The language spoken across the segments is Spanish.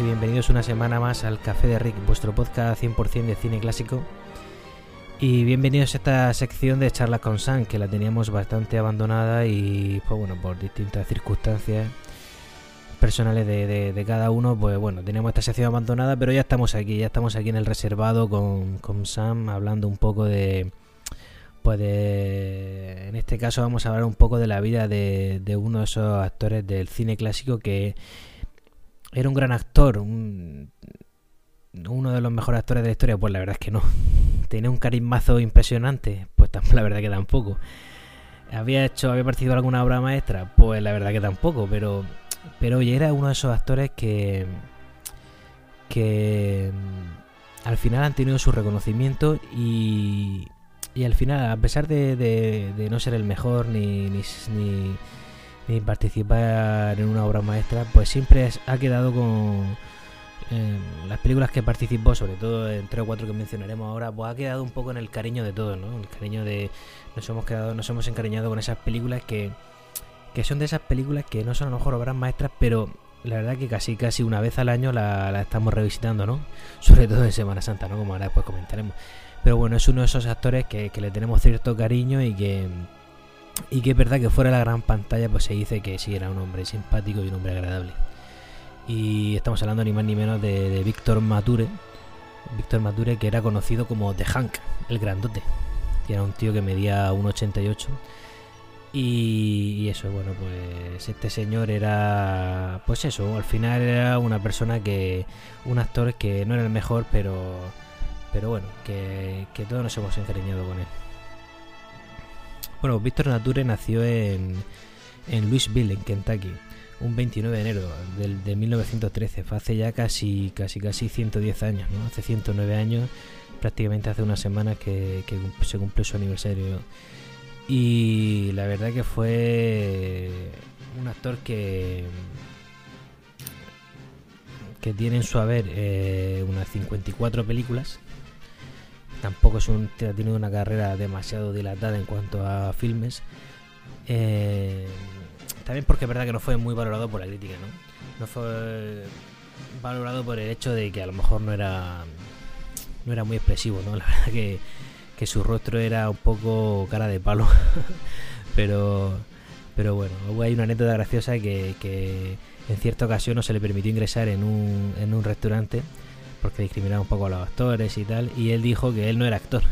y bienvenidos una semana más al Café de Rick, vuestro podcast 100% de cine clásico. Y bienvenidos a esta sección de charlas con Sam, que la teníamos bastante abandonada y, pues bueno, por distintas circunstancias personales de, cada uno, pues bueno, teníamos esta sección abandonada, pero ya estamos aquí, ya estamos aquí en el reservado con, con Sam, hablando un poco de, pues de, en este caso vamos a hablar un poco de la vida de, de uno de esos actores del cine clásico que era un gran actor, uno de los mejores actores de la historia, pues la verdad es que no. Tenía un carismazo impresionante, pues la verdad que tampoco. Había hecho, había participado en alguna obra maestra, pues la verdad que tampoco, pero pero oye, era uno de esos actores que que mm, al final han tenido su reconocimiento y, y al final, a pesar de, de, no ser el mejor ni, ni ni participar en una obra maestra, pues siempre ha quedado con las películas que participó, sobre todo en tres o cuatro que mencionaremos ahora, pues ha quedado un poco en el cariño de todos, ¿no? El cariño de nos hemos quedado, nos hemos encariñado con esas películas que que son de esas películas que no son a lo mejor obras maestras, pero la verdad que casi casi una vez al año la, la estamos revisitando, ¿no? Sobre todo en Semana Santa, ¿no? Como ahora después comentaremos. Pero bueno, es uno de esos actores que, que le tenemos cierto cariño y que y que es verdad que fuera de la gran pantalla pues se dice que sí era un hombre simpático y un hombre agradable. Y estamos hablando ni más ni menos de, Víctor Mature. Víctor Mature que era conocido como The Hank, el grandote. Que era un tío que medía 1,88. Y, y eso, bueno, pues este señor era, pues eso, al final era una persona que, un actor que no era el mejor, pero, pero bueno, que, que todos nos hemos encariñado con él. Bueno, Víctor Nature nació en, en Louisville, en Kentucky, un 29 de enero del, de 1913. Fue hace ya casi, casi, casi 110 años, ¿no? Hace 109 años, prácticamente hace unas semanas que, se cumple su aniversario. Y la verdad que fue un actor que que tiene en su haber eh, unas 54 películas tampoco es un, ha tenido una carrera demasiado dilatada en cuanto a filmes. Eh, también porque es verdad que no fue muy valorado por la crítica, ¿no? No fue valorado por el hecho de que a lo mejor no era no era muy expresivo, ¿no? La verdad que, que su rostro era un poco cara de palo. pero pero bueno, hay una anécdota graciosa que, que en cierta ocasión no se le permitió ingresar en un, en un restaurante porque discriminaba un poco a los actores y tal, y él dijo que él no era actor.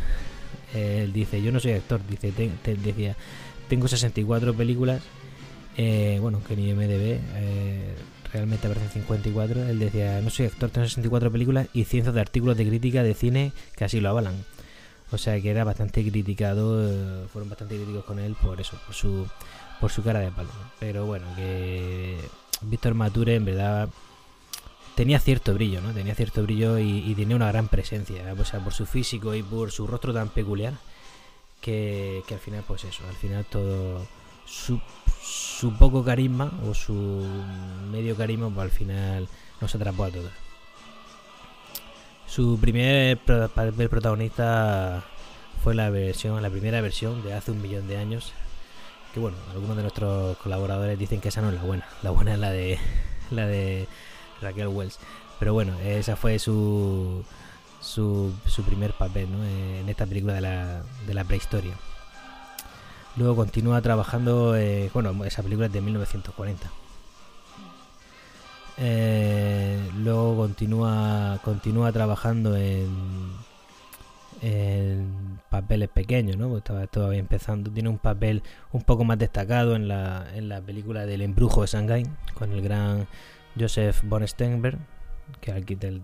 Él dice, yo no soy actor, dice, te, decía, tengo 64 películas, eh, bueno, que ni MDB, eh, realmente aparecen 54, él decía, no soy actor, tengo 64 películas y cientos de artículos de crítica de cine que así lo avalan. O sea que era bastante criticado, eh, fueron bastante críticos con él por eso, por su, por su cara de palo. Pero bueno, que Víctor Mature en verdad tenía cierto brillo, ¿no? Tenía cierto brillo y, tenía una gran presencia, o sea, por su físico y por su rostro tan peculiar, que, al final, pues eso, al final todo su, su, poco carisma o su medio carisma, pues al final nos atrapó a todos. Su primer papel protagonista fue la versión, la primera versión de hace un millón de años. Que bueno, algunos de nuestros colaboradores dicen que esa no es la buena. La buena es la de la de Raquel Wells. Pero bueno, esa fue su, su, primer papel en esta película de la, de la prehistoria. Luego continúa trabajando, eh, bueno, esa película es de 1940. Eh, luego continúa continúa trabajando en, en papeles pequeños, ¿no? estaba todavía empezando. Tiene un papel un poco más destacado en la, en la película del embrujo de Shanghai, con el gran Joseph von Steinberg, que aquí, del,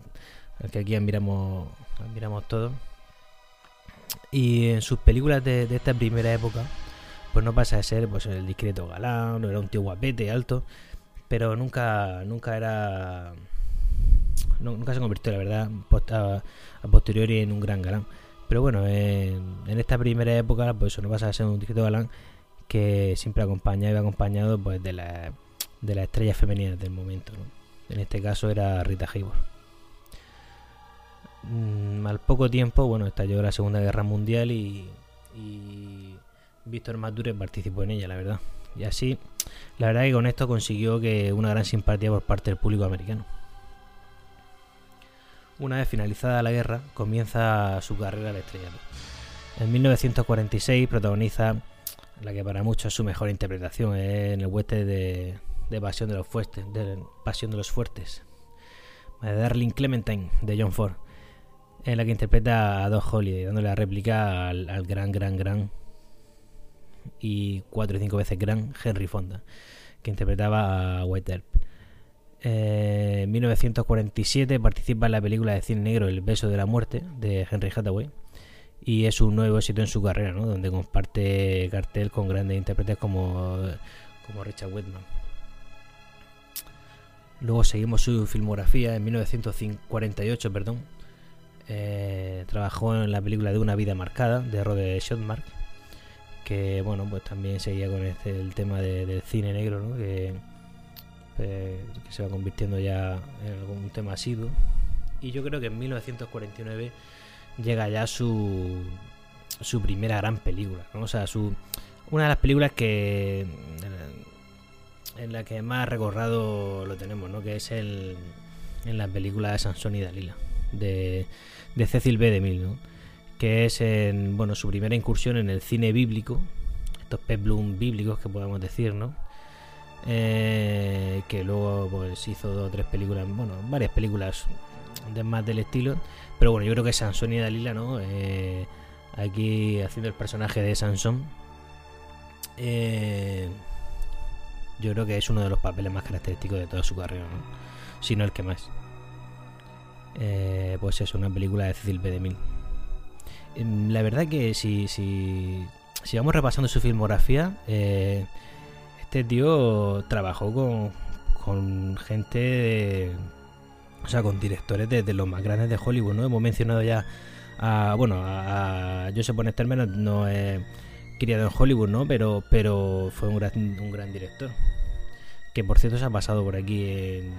que aquí admiramos, admiramos todo. Y en sus películas de, esta primera época, pues no pasa de ser pues el discreto galán, no era un tío guapete, alto, pero nunca, nunca era, nunca se convirtió, la verdad, a, posteriori en un gran galán. Pero bueno, en, en, esta primera época, pues eso no pasa de ser un discreto galán que siempre acompañaba y acompañado pues de la de las estrellas femeninas del momento. En este caso era Rita Hayworth. Mm, al poco tiempo, bueno, estalló la Segunda Guerra Mundial y, y Víctor Mature participó en ella, la verdad. Y así, la verdad que con esto consiguió que una gran simpatía por parte del público americano. una vez finalizada la guerra, comienza su carrera al estrellato. En 1946 protagoniza la que para muchos es su mejor interpretación en el hueste de, Pasión de los Fuertes, de Pasión de los Fuertes, de Darling Clementine de John Ford, en la que interpreta a Doc Holliday, dándole la réplica al, gran, gran, gran y cuatro o cinco veces gran Henry Fonda, que interpretaba a White Earp. Eh, en 1947 participa en la película de cine negro El beso de la muerte de Henry Hathaway y es un nuevo éxito en su carrera, ¿no? donde comparte cartel con grandes intérpretes como, como Richard Whitman. Luego seguimos su filmografía en 1948, perdón. Eh, trabajó en la película de Una vida marcada de Rode Shotmark que bueno, pues también seguía con este, el tema del cine negro, ¿no? que, que se va convirtiendo ya en algún tema asiduo. Y yo creo que en 1949 llega ya su, su primera gran película, ¿no? o sea, su, una de las películas que en la que más recorrido lo tenemos, ¿no? que es el, en la película de Sansón y Dalila, de, de Cecil B. DeMille, ¿no? que es en, bueno, su primera incursión en el cine bíblico, estos peplum bíblicos que podemos decir, ¿no? Eh, que luego pues hizo dos o tres películas, bueno, varias películas de más del estilo, pero bueno, yo creo que Sansón y Dalila, ¿no? Eh, aquí haciendo el personaje de Sansón, eh, yo creo que es uno de los papeles más característicos de toda su carrera, ¿no? Si no el que más. pues es una película de Cecil B. DeMille. Em, la verdad que si, si, si vamos repasando su filmografía, eh, este tío trabajó con, con gente, o sea, con directores de, los más grandes de Hollywood, ¿no? Hemos mencionado ya a, bueno, a, Joseph Bonester menos no es criado en Hollywood, ¿no? Pero, pero fue un gran, un gran director. Que por cierto se ha pasado por aquí en,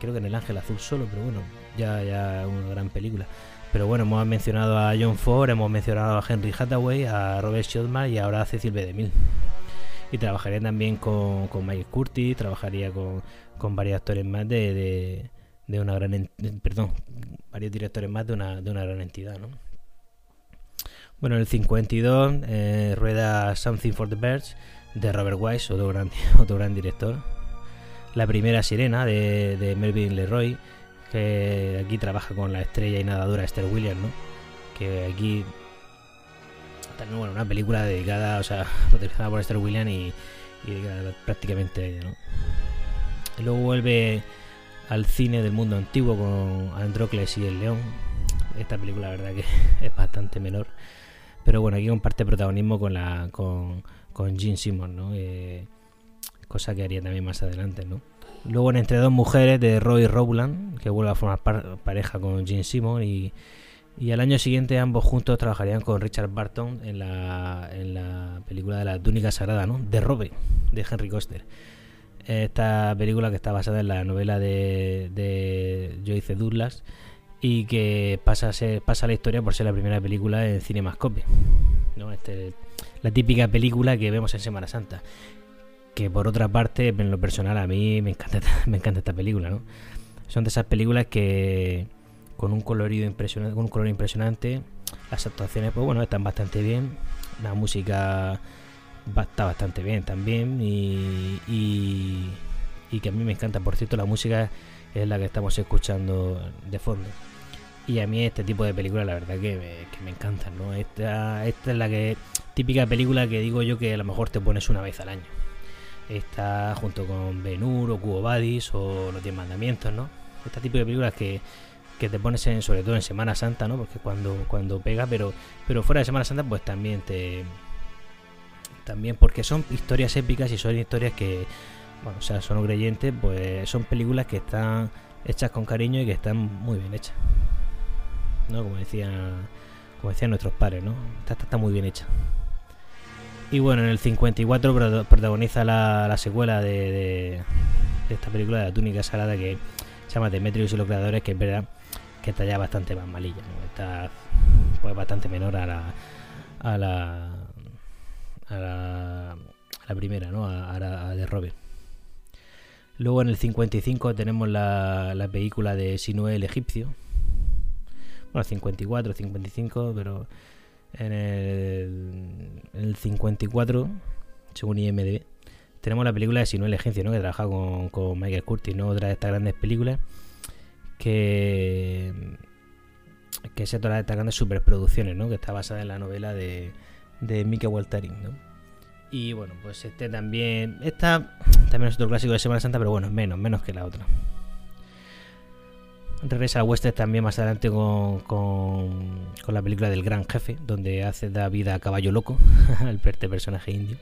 creo que en El Ángel Azul solo, pero bueno, ya, ya una gran película. Pero bueno, hemos mencionado a John Ford, hemos mencionado a Henry Hathaway, a Robert Shotman y ahora a Cecil B. DeMille. Y trabajaría también con, con Mike Curtis, trabajaría con, con varios actores más de, de, una gran... perdón, varios directores más de una, de una gran entidad, ¿no? Bueno, en el 52 eh, rueda Something for the Birds de Robert Wise, otro gran, otro gran director. La primera sirena de, de Melvin Leroy que aquí trabaja con la estrella y nadadora Esther Williams, ¿no? Que aquí bueno, una película dedicada, o sea, protegida por Esther Williams y, prácticamente a ella, ¿no? luego vuelve al cine del mundo antiguo con Androcles y el León. Esta película, la verdad, que es bastante menor. Pero bueno, aquí comparte protagonismo con la con, con Gene Simmons, ¿no? Eh, cosa que haría también más adelante, ¿no? Luego en Entre dos mujeres de Roy Rowland, que vuelve a formar pareja con Gene Simon y, y al año siguiente ambos juntos trabajarían con Richard Barton en la, en la película de la túnica sagrada, ¿no? De Robe, de Henry Coster. Esta película que está basada en la novela de, de Joyce Douglas y que pasa a ser, pasa la historia por ser la primera película en Cinemascope. ¿no? Este, la típica película que vemos en Semana Santa que por otra parte, en lo personal, a mí me encanta, me encanta esta película, ¿no? Son de esas películas que con un colorido impresionante, con un color impresionante, las actuaciones, pues bueno, están bastante bien, la música está bastante bien también y, y, que a mí me encanta, por cierto, la música es la que estamos escuchando de fondo. Y a mí este tipo de películas la verdad que me, que me encantan, ¿no? Esta, esta es la que típica película que digo yo que a lo mejor te pones una vez al año está junto con Benur o Cubo Badis o Los Diez Mandamientos, ¿no? Este tipo de películas que, que te pones en, sobre todo en Semana Santa, ¿no? Porque cuando, cuando pega, pero, pero fuera de Semana Santa, pues también te. También porque son historias épicas y son historias que, bueno, o sea, son creyentes, pues son películas que están hechas con cariño y que están muy bien hechas. ¿No? Como decían, como decían nuestros padres, ¿no? Esta está muy bien hecha. Y bueno, en el 54 protagoniza la, secuela de, esta película de la túnica salada que se llama Demetrius y los creadores, que es verdad que está ya bastante más malilla, está pues bastante menor a la a la a la, primera, ¿no? A, la de Robert. Luego en el 55 tenemos la, la película de Sinué el egipcio. Bueno, 54, 55, pero en el, en el 54, según IMDb, tenemos la película de Sinué el egipcio, ¿no? que trabaja con, con Michael Curtis, ¿no? otra de estas grandes películas que que es otra de estas grandes superproducciones, ¿no? que está basada en la novela de, de Mika Waltarin. ¿no? Y bueno, pues este también. Esta también es otro clásico de Semana Santa, pero bueno, menos, menos que la otra. Regresa a Western también más adelante con, con, la película del Gran Jefe, donde hace da vida a Caballo Loco, el personaje indio.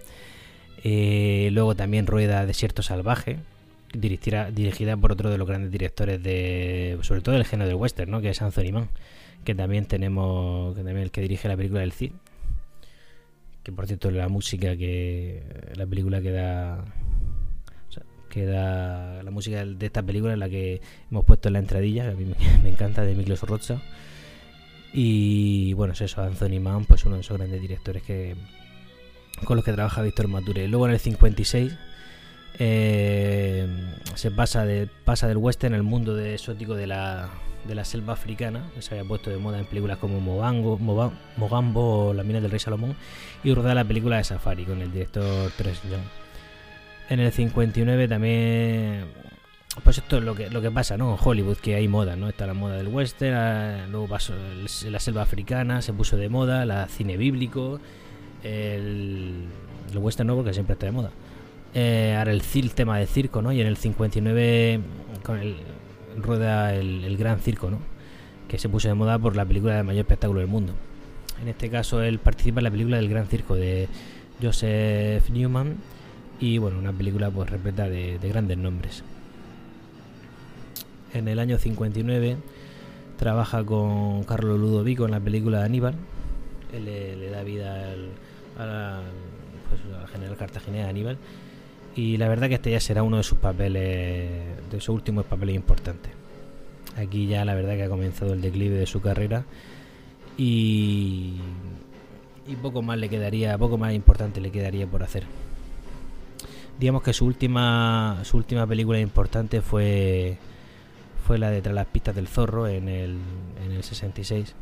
Eh, luego también rueda Desierto Salvaje, dirigida, dirigida por otro de los grandes directores de, sobre todo del género del western, ¿no? que es Anthony Mann, que también tenemos, que también el que dirige la película del Cid, que por cierto la música que la película que da la música de esta película es la que hemos puesto en la entradilla, a mí me, encanta, de Miklos Rocha. Y bueno, es eso, Anthony Mann, pues uno de esos grandes directores que con los que trabaja Víctor Mature. Luego en el 56 eh, se pasa, de, pasa del western al mundo de exótico de la, de la selva africana, que se había puesto de moda en películas como Mogambo, Mogambo o La mina del rey Salomón, y rodea la película de Safari con el director Tres Young. En el 59 también pues esto es lo que, lo que pasa, ¿no? En Hollywood, que hay moda, ¿no? Está la moda del western, ah, luego pasó la selva africana, se puso de moda, la cine bíblico, el, el western no, porque siempre está de moda. Eh, ahora el, el tema de circo, ¿no? Y en el 59 con el, rueda el, Gran Circo, ¿no? Que se puso de moda por la película de mayor espectáculo del mundo. En este caso él participa en la película del Gran Circo de Joseph Newman y bueno, una película pues repleta de, de grandes nombres. En el año 59 trabaja con Carlos Ludovico en la película de Aníbal. Él le, le da vida al, a la, pues, al general cartaginés Aníbal. Y la verdad que este ya será uno de sus papeles, de sus últimos papeles importantes. Aquí ya la verdad que ha comenzado el declive de su carrera. Y, y poco más le quedaría, poco más importante le quedaría por hacer digamos que su última su última película importante fue fue la de Tras las pistas del zorro en el, en el 66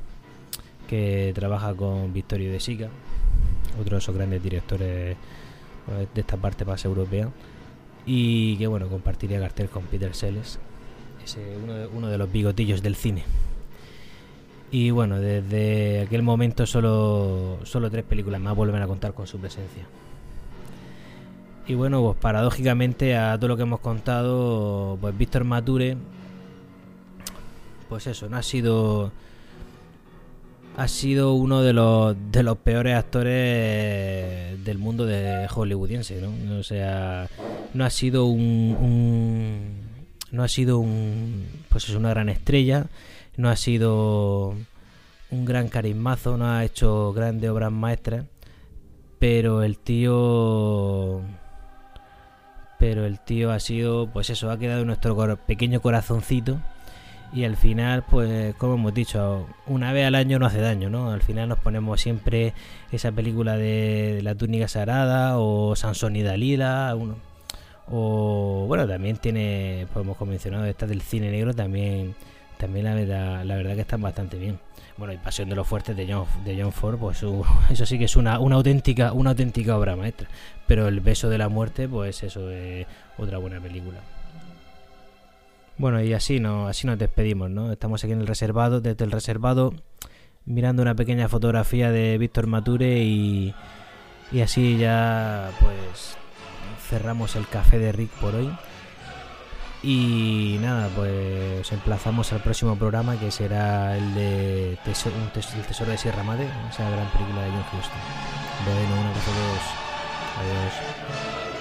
que trabaja con Victorio de Sica otro de esos grandes directores de esta parte más europea. Y que bueno compartiría cartel con Peter Sellers ese uno de, uno de los bigotillos del cine. Y bueno desde aquel momento solo solo tres películas más vuelven a contar con su presencia. Y bueno, pues paradójicamente a todo lo que hemos contado, pues Víctor Mature, pues eso, no ha sido ha sido uno de los de los peores actores del mundo de hollywoodiense, ¿no? O sea, no ha sido un, un no ha sido un pues es una gran estrella, no ha sido un gran carismazo, no ha hecho grandes obras maestras, pero el tío pero el tío ha sido, pues eso, ha quedado en nuestro pequeño corazoncito y al final, pues como hemos dicho, una vez al año no hace daño, ¿no? Al final nos ponemos siempre esa película de, la túnica sagrada o Sansón y Dalila, uno, o bueno, también tiene, pues hemos mencionado esta del cine negro, también, también la verdad, la verdad que están bastante bien. Bueno, y Pasión de los Fuertes de John, de John Ford, pues eso sí que es una, una, auténtica, una auténtica obra maestra. Pero El Beso de la Muerte, pues eso es otra buena película. Bueno, y así, no, así nos despedimos, ¿no? Estamos aquí en el reservado, desde el reservado, mirando una pequeña fotografía de Víctor Mature y, y así ya, pues, cerramos el café de Rick por hoy. Y nada, pues os emplazamos al próximo programa que será el de El Tesoro de Sierra Madre, esa gran película de John Huston. Bueno, una dos. Adiós.